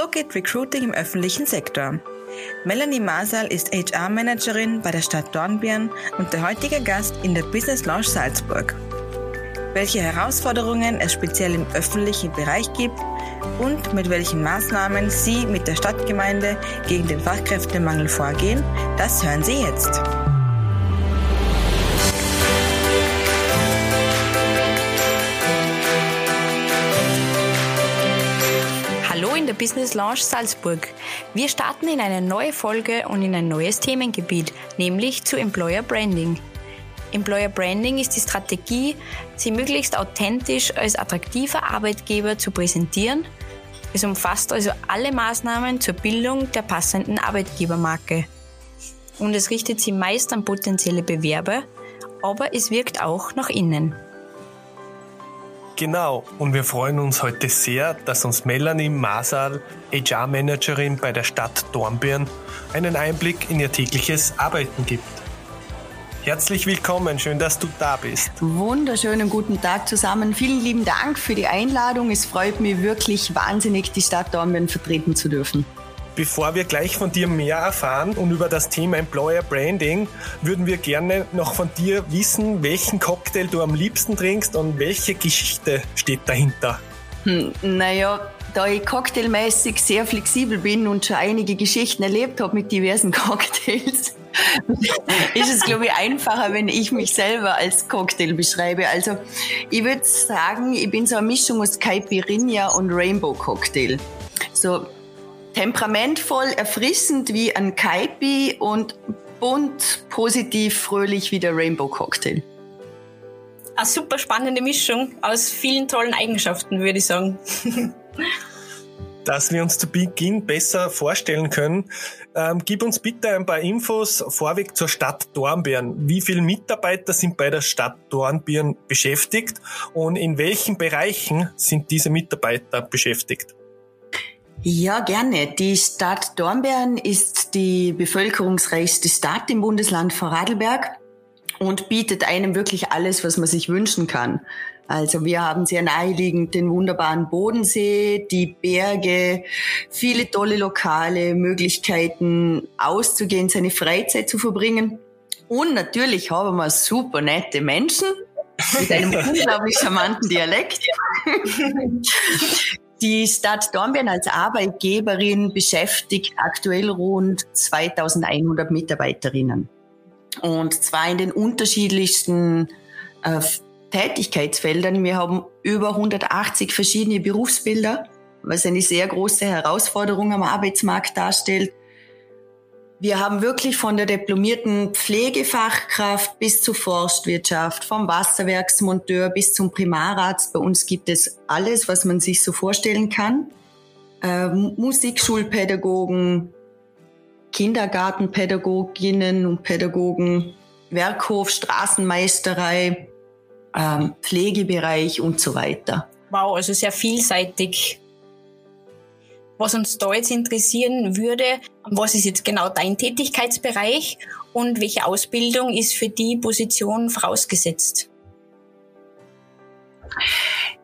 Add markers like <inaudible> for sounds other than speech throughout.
So geht Recruiting im öffentlichen Sektor. Melanie Masal ist HR-Managerin bei der Stadt Dornbirn und der heutige Gast in der Business Lounge Salzburg. Welche Herausforderungen es speziell im öffentlichen Bereich gibt und mit welchen Maßnahmen Sie mit der Stadtgemeinde gegen den Fachkräftemangel vorgehen, das hören Sie jetzt. Der Business Lounge Salzburg. Wir starten in eine neue Folge und in ein neues Themengebiet, nämlich zu Employer Branding. Employer Branding ist die Strategie, sie möglichst authentisch als attraktiver Arbeitgeber zu präsentieren. Es umfasst also alle Maßnahmen zur Bildung der passenden Arbeitgebermarke. Und es richtet sie meist an potenzielle Bewerber, aber es wirkt auch nach innen. Genau, und wir freuen uns heute sehr, dass uns Melanie Masal, HR-Managerin bei der Stadt Dornbirn, einen Einblick in ihr tägliches Arbeiten gibt. Herzlich willkommen, schön, dass du da bist. Wunderschönen guten Tag zusammen. Vielen lieben Dank für die Einladung. Es freut mich wirklich wahnsinnig, die Stadt Dornbirn vertreten zu dürfen. Bevor wir gleich von dir mehr erfahren und über das Thema Employer Branding, würden wir gerne noch von dir wissen, welchen Cocktail du am liebsten trinkst und welche Geschichte steht dahinter. Hm, naja, da ich cocktailmäßig sehr flexibel bin und schon einige Geschichten erlebt habe mit diversen <laughs> Cocktails, ist es, glaube ich, einfacher, wenn ich mich selber als Cocktail beschreibe. Also, ich würde sagen, ich bin so eine Mischung aus Caipirinha und Rainbow Cocktail. So temperamentvoll, erfrischend wie ein Kaipi und bunt, positiv, fröhlich wie der Rainbow Cocktail. Eine super spannende Mischung aus vielen tollen Eigenschaften, würde ich sagen. <laughs> Dass wir uns zu Beginn besser vorstellen können, ähm, gib uns bitte ein paar Infos vorweg zur Stadt Dornbirn. Wie viele Mitarbeiter sind bei der Stadt Dornbirn beschäftigt und in welchen Bereichen sind diese Mitarbeiter beschäftigt? Ja, gerne. Die Stadt Dornbirn ist die bevölkerungsreichste Stadt im Bundesland Vorarlberg und bietet einem wirklich alles, was man sich wünschen kann. Also wir haben sehr naheliegend den wunderbaren Bodensee, die Berge, viele tolle Lokale, Möglichkeiten auszugehen, seine Freizeit zu verbringen. Und natürlich haben wir super nette Menschen mit einem <laughs> unglaublich charmanten Dialekt. Die Stadt Dornbirn als Arbeitgeberin beschäftigt aktuell rund 2100 Mitarbeiterinnen. Und zwar in den unterschiedlichsten äh, Tätigkeitsfeldern. Wir haben über 180 verschiedene Berufsbilder, was eine sehr große Herausforderung am Arbeitsmarkt darstellt. Wir haben wirklich von der diplomierten Pflegefachkraft bis zur Forstwirtschaft, vom Wasserwerksmonteur bis zum Primararzt. Bei uns gibt es alles, was man sich so vorstellen kann. Äh, Musikschulpädagogen, Kindergartenpädagoginnen und Pädagogen, Werkhof, Straßenmeisterei, äh, Pflegebereich und so weiter. Wow, also sehr vielseitig. Was uns da jetzt interessieren würde, was ist jetzt genau dein Tätigkeitsbereich und welche Ausbildung ist für die Position vorausgesetzt?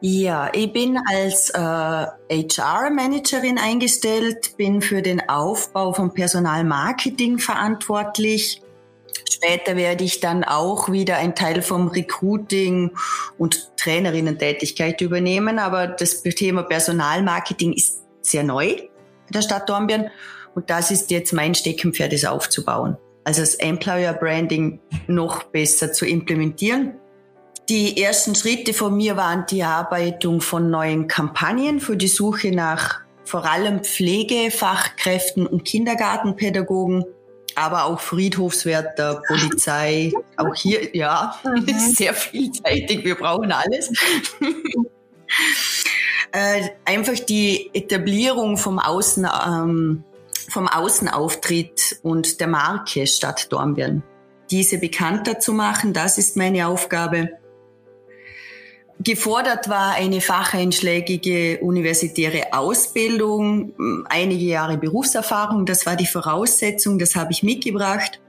Ja, ich bin als äh, HR-Managerin eingestellt, bin für den Aufbau von Personalmarketing verantwortlich. Später werde ich dann auch wieder einen Teil vom Recruiting und Trainerinnen-Tätigkeit übernehmen, aber das Thema Personalmarketing ist sehr neu in der Stadt Dornbirn. Und das ist jetzt mein Steckenpferd, das aufzubauen. Also das Employer Branding noch besser zu implementieren. Die ersten Schritte von mir waren die Erarbeitung von neuen Kampagnen für die Suche nach vor allem Pflegefachkräften und Kindergartenpädagogen, aber auch Friedhofswärter, Polizei, auch hier, ja, <laughs> mhm. sehr vielseitig, wir brauchen alles. Äh, einfach die Etablierung vom Außen, ähm, vom Außenauftritt und der Marke Stadt Dornbirn. Diese bekannter zu machen, das ist meine Aufgabe. Gefordert war eine facheinschlägige universitäre Ausbildung, einige Jahre Berufserfahrung, das war die Voraussetzung, das habe ich mitgebracht.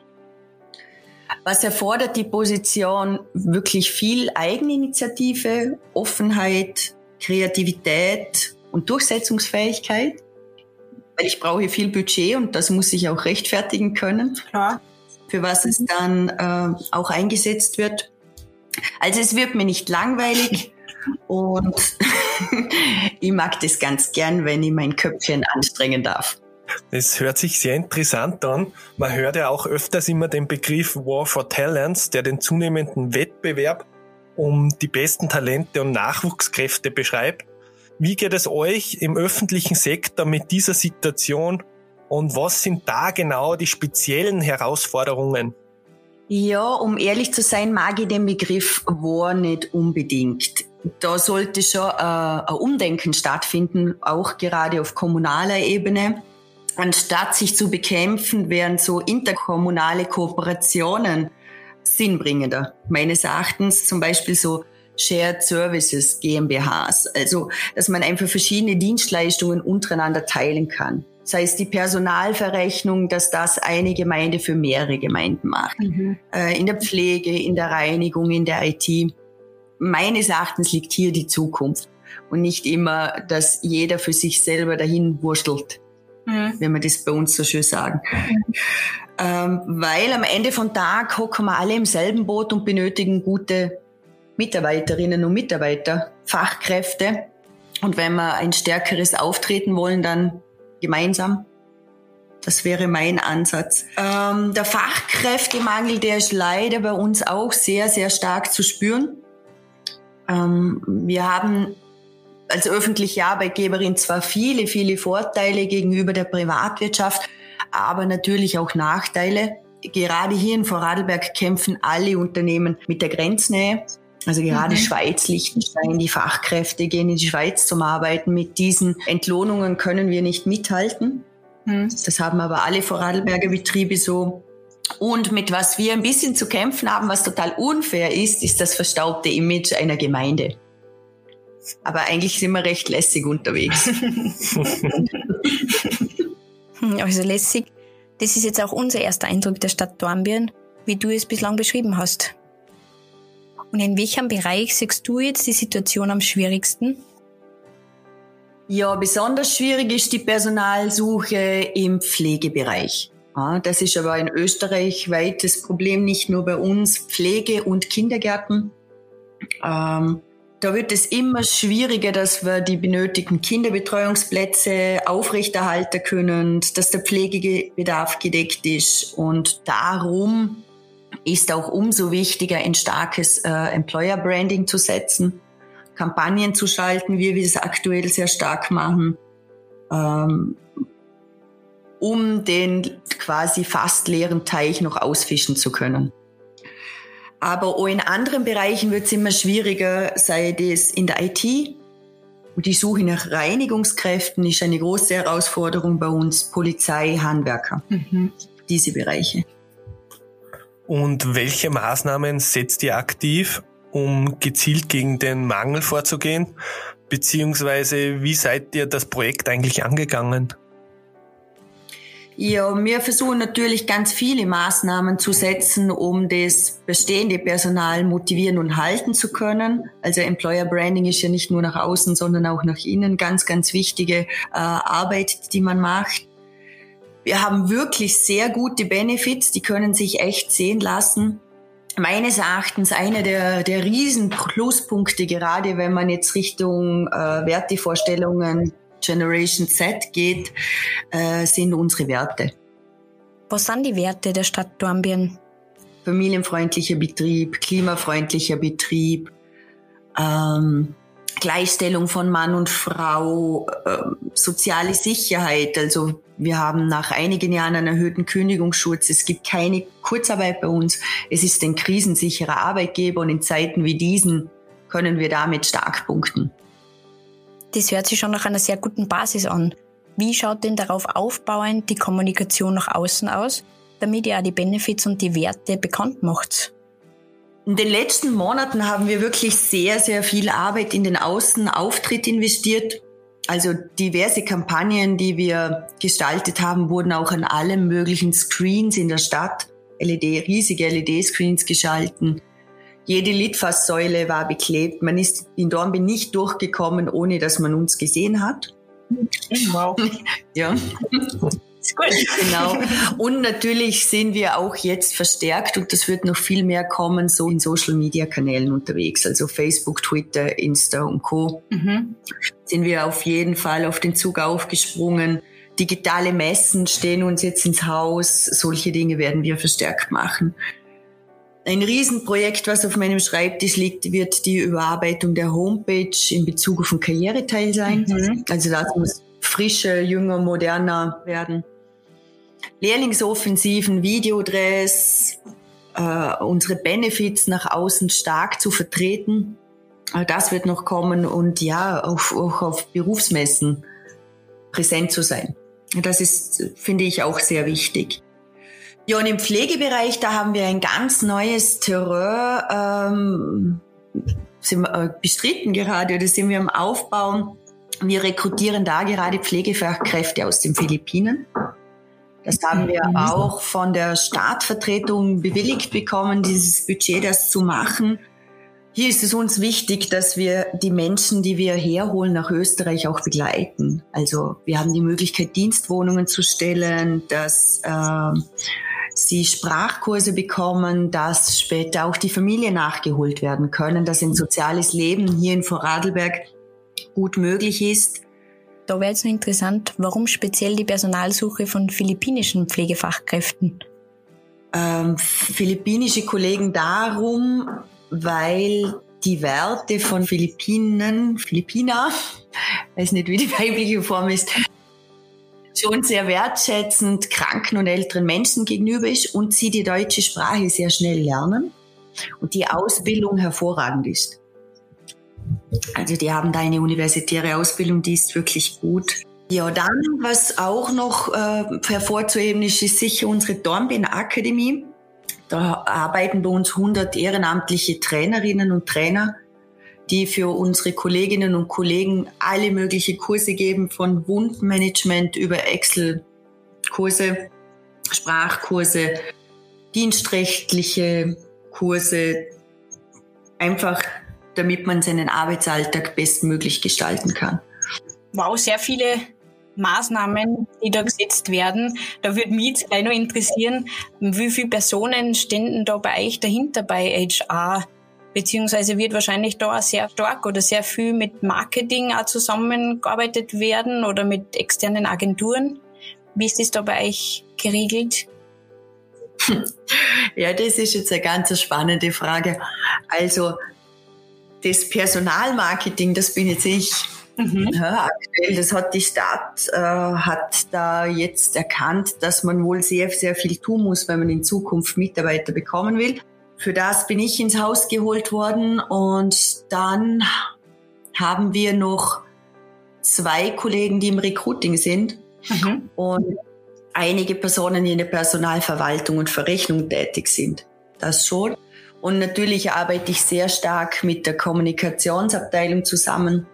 Was erfordert die Position? Wirklich viel Eigeninitiative, Offenheit, Kreativität und Durchsetzungsfähigkeit. weil ich brauche viel Budget und das muss ich auch rechtfertigen können, Klar. für was es dann äh, auch eingesetzt wird. Also es wird mir nicht langweilig <laughs> und <laughs> ich mag das ganz gern, wenn ich mein Köpfchen anstrengen darf. Das hört sich sehr interessant an. Man hört ja auch öfters immer den Begriff War for Talents, der den zunehmenden Wettbewerb um die besten Talente und Nachwuchskräfte beschreibt. Wie geht es euch im öffentlichen Sektor mit dieser Situation und was sind da genau die speziellen Herausforderungen? Ja, um ehrlich zu sein, mag ich den Begriff War nicht unbedingt. Da sollte schon äh, ein Umdenken stattfinden, auch gerade auf kommunaler Ebene. Anstatt sich zu bekämpfen, wären so interkommunale Kooperationen sinnbringender. Meines Erachtens zum Beispiel so Shared Services GmbHs. Also, dass man einfach verschiedene Dienstleistungen untereinander teilen kann. Sei es die Personalverrechnung, dass das eine Gemeinde für mehrere Gemeinden macht. Mhm. Äh, in der Pflege, in der Reinigung, in der IT. Meines Erachtens liegt hier die Zukunft. Und nicht immer, dass jeder für sich selber dahin wurschtelt. Mhm. Wenn wir das bei uns so schön sagen. Mhm. Ähm, weil am Ende von Tag hocken wir alle im selben Boot und benötigen gute Mitarbeiterinnen und Mitarbeiter, Fachkräfte. Und wenn wir ein stärkeres Auftreten wollen, dann gemeinsam. Das wäre mein Ansatz. Ähm, der Fachkräftemangel, der ist leider bei uns auch sehr, sehr stark zu spüren. Ähm, wir haben als öffentliche Arbeitgeberin zwar viele, viele Vorteile gegenüber der Privatwirtschaft, aber natürlich auch Nachteile. Gerade hier in Vorarlberg kämpfen alle Unternehmen mit der Grenznähe. Also gerade mhm. Schweiz, Liechtenstein, die Fachkräfte gehen in die Schweiz zum Arbeiten. Mit diesen Entlohnungen können wir nicht mithalten. Mhm. Das haben aber alle Vorarlberger Betriebe so. Und mit was wir ein bisschen zu kämpfen haben, was total unfair ist, ist das verstaubte Image einer Gemeinde. Aber eigentlich sind wir recht lässig unterwegs. <laughs> also lässig. Das ist jetzt auch unser erster Eindruck der Stadt Dornbirn, wie du es bislang beschrieben hast. Und in welchem Bereich siehst du jetzt die Situation am schwierigsten? Ja, besonders schwierig ist die Personalsuche im Pflegebereich. das ist aber in Österreich weites Problem, nicht nur bei uns, Pflege und Kindergärten. Ähm, da wird es immer schwieriger, dass wir die benötigten Kinderbetreuungsplätze aufrechterhalten können, dass der Pflegebedarf gedeckt ist. Und darum ist auch umso wichtiger, ein starkes äh, Employer Branding zu setzen, Kampagnen zu schalten, wie wir es aktuell sehr stark machen, ähm, um den quasi fast leeren Teich noch ausfischen zu können. Aber auch in anderen Bereichen wird es immer schwieriger, sei es in der IT. Die Suche nach Reinigungskräften ist eine große Herausforderung bei uns, Polizei, Handwerker, mhm. diese Bereiche. Und welche Maßnahmen setzt ihr aktiv, um gezielt gegen den Mangel vorzugehen? Beziehungsweise wie seid ihr das Projekt eigentlich angegangen? Ja, wir versuchen natürlich ganz viele Maßnahmen zu setzen, um das bestehende Personal motivieren und halten zu können. Also Employer Branding ist ja nicht nur nach außen, sondern auch nach innen ganz, ganz wichtige äh, Arbeit, die man macht. Wir haben wirklich sehr gute Benefits, die können sich echt sehen lassen. Meines Erachtens einer der, der riesen Pluspunkte, gerade wenn man jetzt Richtung äh, Wertevorstellungen Generation Z geht, äh, sind unsere Werte. Was sind die Werte der Stadt Dornbirn? Familienfreundlicher Betrieb, klimafreundlicher Betrieb, ähm, Gleichstellung von Mann und Frau, äh, soziale Sicherheit. Also wir haben nach einigen Jahren einen erhöhten Kündigungsschutz. Es gibt keine Kurzarbeit bei uns. Es ist ein krisensicherer Arbeitgeber und in Zeiten wie diesen können wir damit stark punkten. Das hört sich schon nach einer sehr guten Basis an. Wie schaut denn darauf aufbauend die Kommunikation nach außen aus, damit ihr auch die Benefits und die Werte bekannt macht? In den letzten Monaten haben wir wirklich sehr, sehr viel Arbeit in den Außenauftritt investiert. Also diverse Kampagnen, die wir gestaltet haben, wurden auch an allen möglichen Screens in der Stadt, LED, riesige LED-Screens geschalten. Jede Litfaßsäule war beklebt. Man ist in Dornbirn nicht durchgekommen, ohne dass man uns gesehen hat. Wow. <laughs> ja. Ist gut. Genau. Und natürlich sind wir auch jetzt verstärkt und das wird noch viel mehr kommen, so in Social Media Kanälen unterwegs, also Facebook, Twitter, Insta und Co. Mhm. Sind wir auf jeden Fall auf den Zug aufgesprungen. Digitale Messen stehen uns jetzt ins Haus. Solche Dinge werden wir verstärkt machen. Ein Riesenprojekt, was auf meinem Schreibtisch liegt, wird die Überarbeitung der Homepage in Bezug auf den Karriereteil sein. Mhm. Also das muss frischer, jünger, moderner werden. Lehrlingsoffensiven, Videodress, äh, unsere Benefits nach außen stark zu vertreten. Äh, das wird noch kommen und ja, auch, auch auf Berufsmessen präsent zu sein. Das ist, finde ich, auch sehr wichtig. Ja, und im Pflegebereich, da haben wir ein ganz neues Terror ähm, sind wir, äh, bestritten gerade oder sind wir am Aufbauen. Wir rekrutieren da gerade Pflegefachkräfte aus den Philippinen. Das haben wir mhm. auch von der Staatsvertretung bewilligt bekommen, dieses Budget, das zu machen. Hier ist es uns wichtig, dass wir die Menschen, die wir herholen, nach Österreich auch begleiten. Also wir haben die Möglichkeit, Dienstwohnungen zu stellen, dass äh, sie Sprachkurse bekommen, dass später auch die Familie nachgeholt werden können, dass ein soziales Leben hier in Vorarlberg gut möglich ist. Da wäre jetzt noch interessant, warum speziell die Personalsuche von philippinischen Pflegefachkräften? Ähm, philippinische Kollegen darum, weil die Werte von Philippinen, Philippiner, <laughs> weiß nicht, wie die weibliche Form ist, schon sehr wertschätzend kranken und älteren Menschen gegenüber ist und sie die deutsche Sprache sehr schnell lernen und die Ausbildung hervorragend ist. Also die haben da eine universitäre Ausbildung, die ist wirklich gut. Ja, dann, was auch noch äh, hervorzuheben ist, ist sicher unsere Dornbirn Akademie. Da arbeiten bei uns 100 ehrenamtliche Trainerinnen und Trainer, die für unsere Kolleginnen und Kollegen alle möglichen Kurse geben, von Wundmanagement über Excel-Kurse, Sprachkurse, dienstrechtliche Kurse, einfach damit man seinen Arbeitsalltag bestmöglich gestalten kann. Wow, sehr viele Maßnahmen, die da gesetzt werden. Da würde mich jetzt gleich noch interessieren, wie viele Personen ständen da bei euch dahinter bei HR? Beziehungsweise wird wahrscheinlich da sehr stark oder sehr viel mit Marketing auch zusammengearbeitet werden oder mit externen Agenturen. Wie ist das da bei euch geregelt? <laughs> Ja, das ist jetzt eine ganz spannende Frage. Also das Personalmarketing, das bin jetzt ich. Mhm. Ja, aktuell, das hat die Stadt, äh, hat da jetzt erkannt, dass man wohl sehr, sehr viel tun muss, wenn man in Zukunft Mitarbeiter bekommen will. Für das bin ich ins Haus geholt worden und dann haben wir noch zwei Kollegen, die im Recruiting sind mhm. und einige Personen, die in der Personalverwaltung und Verrechnung tätig sind. Das schon. Und natürlich arbeite ich sehr stark mit der Kommunikationsabteilung zusammen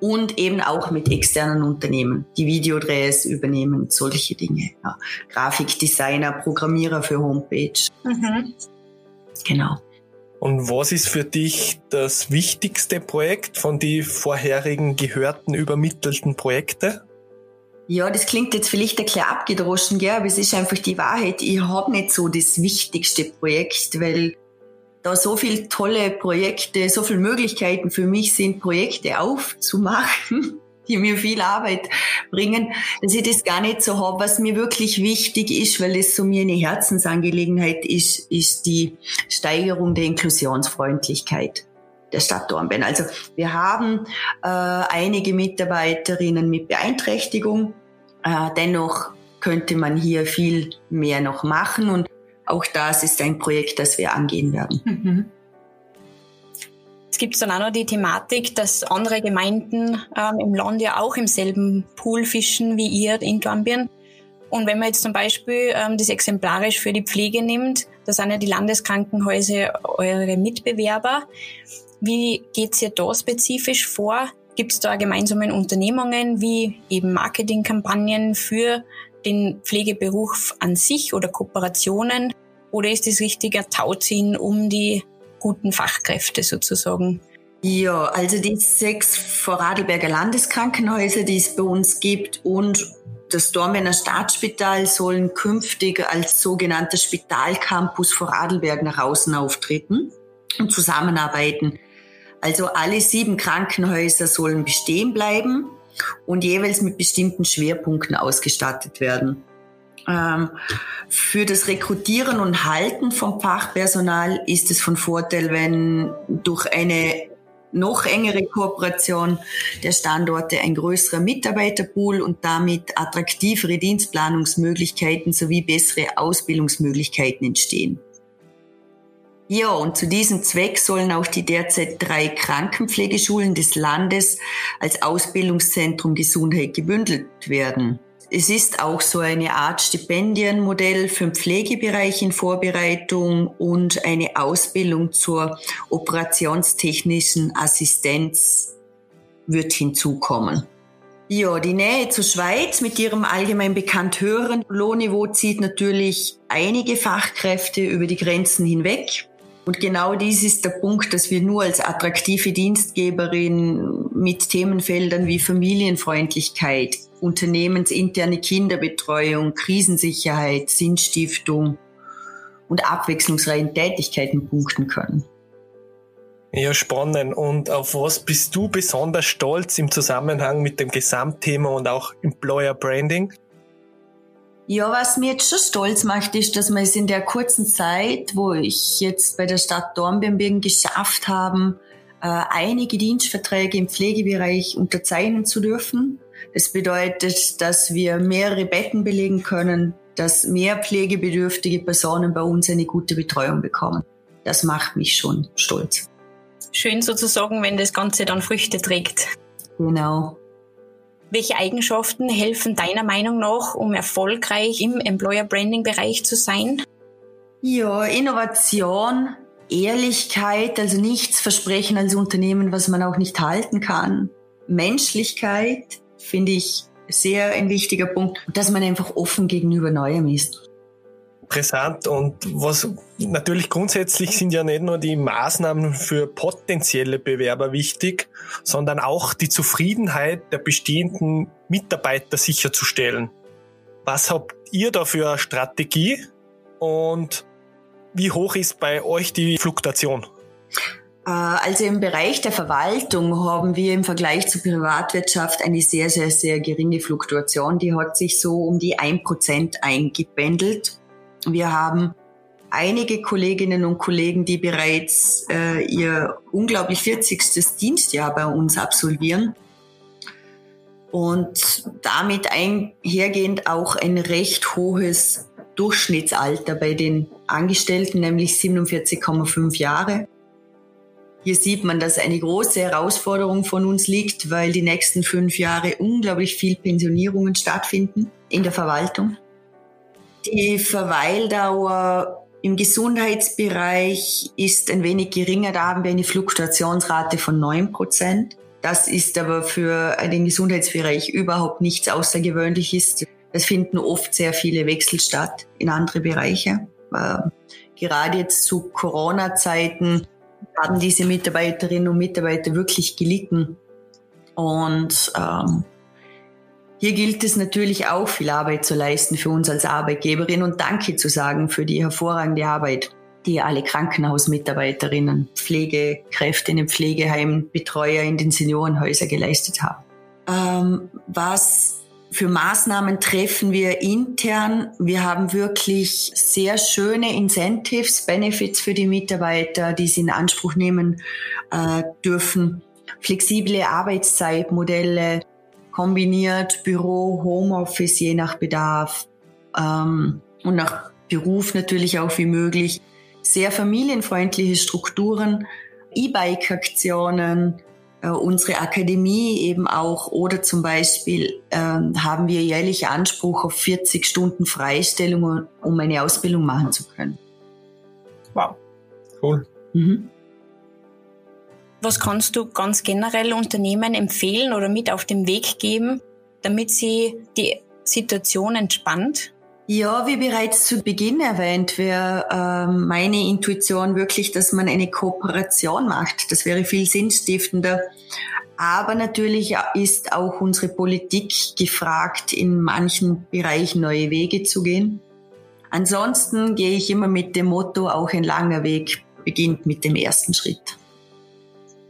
und eben auch mit externen Unternehmen, die Videodrehs übernehmen, solche Dinge. Ja. Grafikdesigner, Programmierer für Homepage. Mhm. Genau. Und was ist für dich das wichtigste Projekt von den vorherigen gehörten, übermittelten Projekte? Ja, das klingt jetzt vielleicht ein bisschen abgedroschen, gell? aber es ist einfach die Wahrheit. Ich habe nicht so das wichtigste Projekt, weil da so viele tolle Projekte, so viele Möglichkeiten für mich sind, Projekte aufzumachen, die mir viel Arbeit bringen, dass ich das gar nicht so habe. Was mir wirklich wichtig ist, weil es so mir eine Herzensangelegenheit ist, ist die Steigerung der Inklusionsfreundlichkeit der Stadt Dornbirn. Also wir haben äh, einige Mitarbeiterinnen mit Beeinträchtigung. Äh, dennoch könnte man hier viel mehr noch machen und auch das ist ein Projekt, das wir angehen werden. Mhm. Es gibt dann auch noch die Thematik, dass andere Gemeinden ähm, im Land ja auch im selben Pool fischen wie ihr in Dornbirn. Und wenn man jetzt zum Beispiel ähm, das exemplarisch für die Pflege nimmt, da sind ja die Landeskrankenhäuser eure Mitbewerber. Wie geht's ihr da spezifisch vor? Gibt es da gemeinsame Unternehmungen wie eben Marketingkampagnen für den Pflegeberuf an sich oder Kooperationen? Oder ist es richtiger Tauziehen um die guten Fachkräfte sozusagen? Ja, also die sechs Vorarlberger Landeskrankenhäuser, die es bei uns gibt und das Dormener Staatsspital sollen künftig als sogenannter Spitalcampus Vorarlberg nach außen auftreten und zusammenarbeiten. Also alle sieben Krankenhäuser sollen bestehen bleiben und jeweils mit bestimmten Schwerpunkten ausgestattet werden. Ähm, für das Rekrutieren und Halten vom Fachpersonal ist es von Vorteil, wenn durch eine noch engere Kooperation der Standorte ein größerer Mitarbeiterpool und damit attraktivere Dienstplanungsmöglichkeiten sowie bessere Ausbildungsmöglichkeiten entstehen. Ja, und zu diesem Zweck sollen auch die derzeit drei Krankenpflegeschulen des Landes als Ausbildungszentrum Gesundheit gebündelt werden. Es ist auch so eine Art Stipendienmodell für den Pflegebereich in Vorbereitung und eine Ausbildung zur operationstechnischen Assistenz wird hinzukommen. Ja, die Nähe zur Schweiz mit ihrem allgemein bekannt höheren Lohnniveau zieht natürlich einige Fachkräfte über die Grenzen hinweg. Und genau dies ist der Punkt, dass wir nur als attraktive Dienstgeberin mit Themenfeldern wie Familienfreundlichkeit, unternehmensinterne Kinderbetreuung, Krisensicherheit, Sinnstiftung und abwechslungsreichen Tätigkeiten punkten können. Ja, spannend. Und auf was bist du besonders stolz im Zusammenhang mit dem Gesamtthema und auch Employer Branding? Ja, was mir jetzt schon stolz macht, ist, dass wir es in der kurzen Zeit, wo ich jetzt bei der Stadt Dornbirn geschafft haben, äh, einige Dienstverträge im Pflegebereich unterzeichnen zu dürfen. Das bedeutet, dass wir mehrere Betten belegen können, dass mehr pflegebedürftige Personen bei uns eine gute Betreuung bekommen. Das macht mich schon stolz. Schön sozusagen, wenn das Ganze dann Früchte trägt. Genau. Welche Eigenschaften helfen deiner Meinung nach, um erfolgreich im Employer Branding Bereich zu sein? Ja, Innovation, Ehrlichkeit, also nichts versprechen als Unternehmen, was man auch nicht halten kann. Menschlichkeit finde ich sehr ein wichtiger Punkt, dass man einfach offen gegenüber Neuem ist interessant und was natürlich grundsätzlich sind ja nicht nur die Maßnahmen für potenzielle Bewerber wichtig, sondern auch die Zufriedenheit der bestehenden Mitarbeiter sicherzustellen. Was habt ihr da für eine Strategie und wie hoch ist bei euch die Fluktuation? Äh, also im Bereich der Verwaltung haben wir im Vergleich zur Privatwirtschaft eine sehr, sehr, sehr geringe Fluktuation. Die hat sich so um die ein Prozent eingependelt. Wir haben einige Kolleginnen und Kollegen, die bereits äh, ihr unglaublich 40. Dienstjahr bei uns absolvieren und damit einhergehend auch ein recht hohes Durchschnittsalter bei den Angestellten, nämlich 47,5 Jahre. Hier sieht man, dass eine große Herausforderung von uns liegt, weil die nächsten fünf Jahre unglaublich viel Pensionierungen stattfinden in der Verwaltung. Die Verweildauer im Gesundheitsbereich ist ein wenig geringer. Da haben wir eine Fluktuationsrate von 9 Prozent. Das ist aber für den Gesundheitsbereich überhaupt nichts Außergewöhnliches. Es finden oft sehr viele Wechsel statt in andere Bereiche. Ähm, gerade jetzt zu Corona-Zeiten haben diese Mitarbeiterinnen und Mitarbeiter wirklich gelitten. Und ähm, hier gilt es natürlich auch viel Arbeit zu leisten für uns als Arbeitgeberin und Danke zu sagen für die hervorragende Arbeit, die alle Krankenhausmitarbeiterinnen, Pflegekräfte in den Pflegeheimen, Betreuer in den Seniorenhäusern geleistet haben. Ähm, was für Maßnahmen treffen wir intern? Wir haben wirklich sehr schöne Incentives, Benefits für die Mitarbeiter, die sie in Anspruch nehmen äh, dürfen. Flexible Arbeitszeitmodelle, kombiniert Büro, Homeoffice je nach Bedarf ähm, und nach Beruf natürlich auch wie möglich. Sehr familienfreundliche Strukturen, E-Bike-Aktionen, äh, unsere Akademie eben auch oder zum Beispiel ähm, haben wir jährlich Anspruch auf 40 Stunden Freistellung, um eine Ausbildung machen zu können. Wow, cool. Mhm. Was kannst du ganz generell Unternehmen empfehlen oder mit auf den Weg geben, damit sie die Situation entspannt Ja, wie bereits zu Beginn erwähnt, wäre äh, meine Intuition wirklich, dass man eine Kooperation macht. Das wäre viel sinnstiftender. Aber natürlich ist auch unsere Politik gefragt, in manchen Bereichen neue Wege zu gehen. Ansonsten gehe ich immer mit dem Motto, auch ein langer Weg beginnt mit dem ersten Schritt.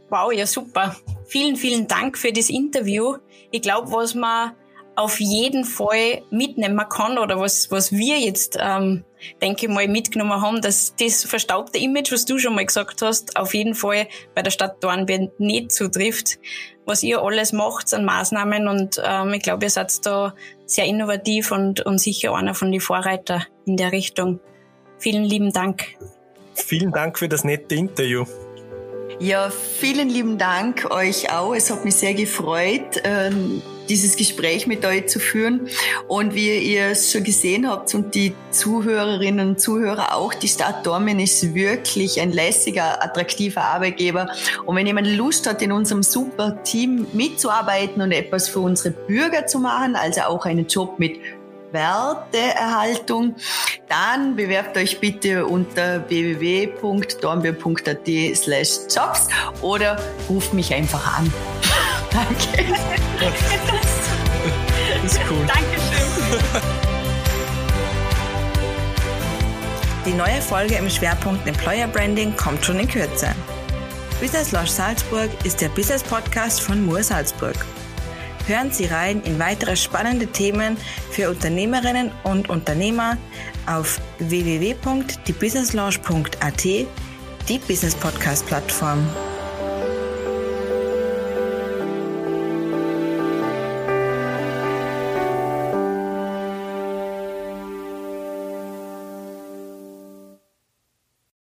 Wow, ja super. Vielen, vielen Dank für das Interview. Ich glaube, was man auf jeden Fall mitnehmen kann oder was, was wir jetzt, ähm, denke ich mal, mitgenommen haben, dass das verstaubte Image, was du schon mal gesagt hast, auf jeden Fall bei der Stadt Dornbirn nicht zutrifft. Was ihr alles macht an Maßnahmen und ähm, ich glaube, ihr seid da sehr innovativ und, und sicher einer von den Vorreiter in der Richtung. Vielen lieben Dank. Vielen Dank für das nette Interview. Ja, vielen lieben Dank euch auch. Es hat mich sehr gefreut, ähm, dieses Gespräch mit euch zu führen. Und wie ihr es schon gesehen habt und die Zuhörerinnen und Zuhörer auch, die Stadt Dormen ist wirklich ein lässiger, attraktiver Arbeitgeber. Und wenn jemand Lust hat, in unserem super Team mitzuarbeiten und etwas für unsere Bürger zu machen, also auch einen Job mit Werteerhaltung, dann bewerbt euch bitte unter www.dornbirn.at slash jobs oder ruft mich einfach an. Danke. Das <laughs> ist cool. Dankeschön. Die neue Folge im Schwerpunkt Employer Branding kommt schon in Kürze. Business Lounge Salzburg ist der Business Podcast von Moor Salzburg. Hören Sie rein in weitere spannende Themen für Unternehmerinnen und Unternehmer auf www.diebusinesslaunch.at, die Business Podcast Plattform.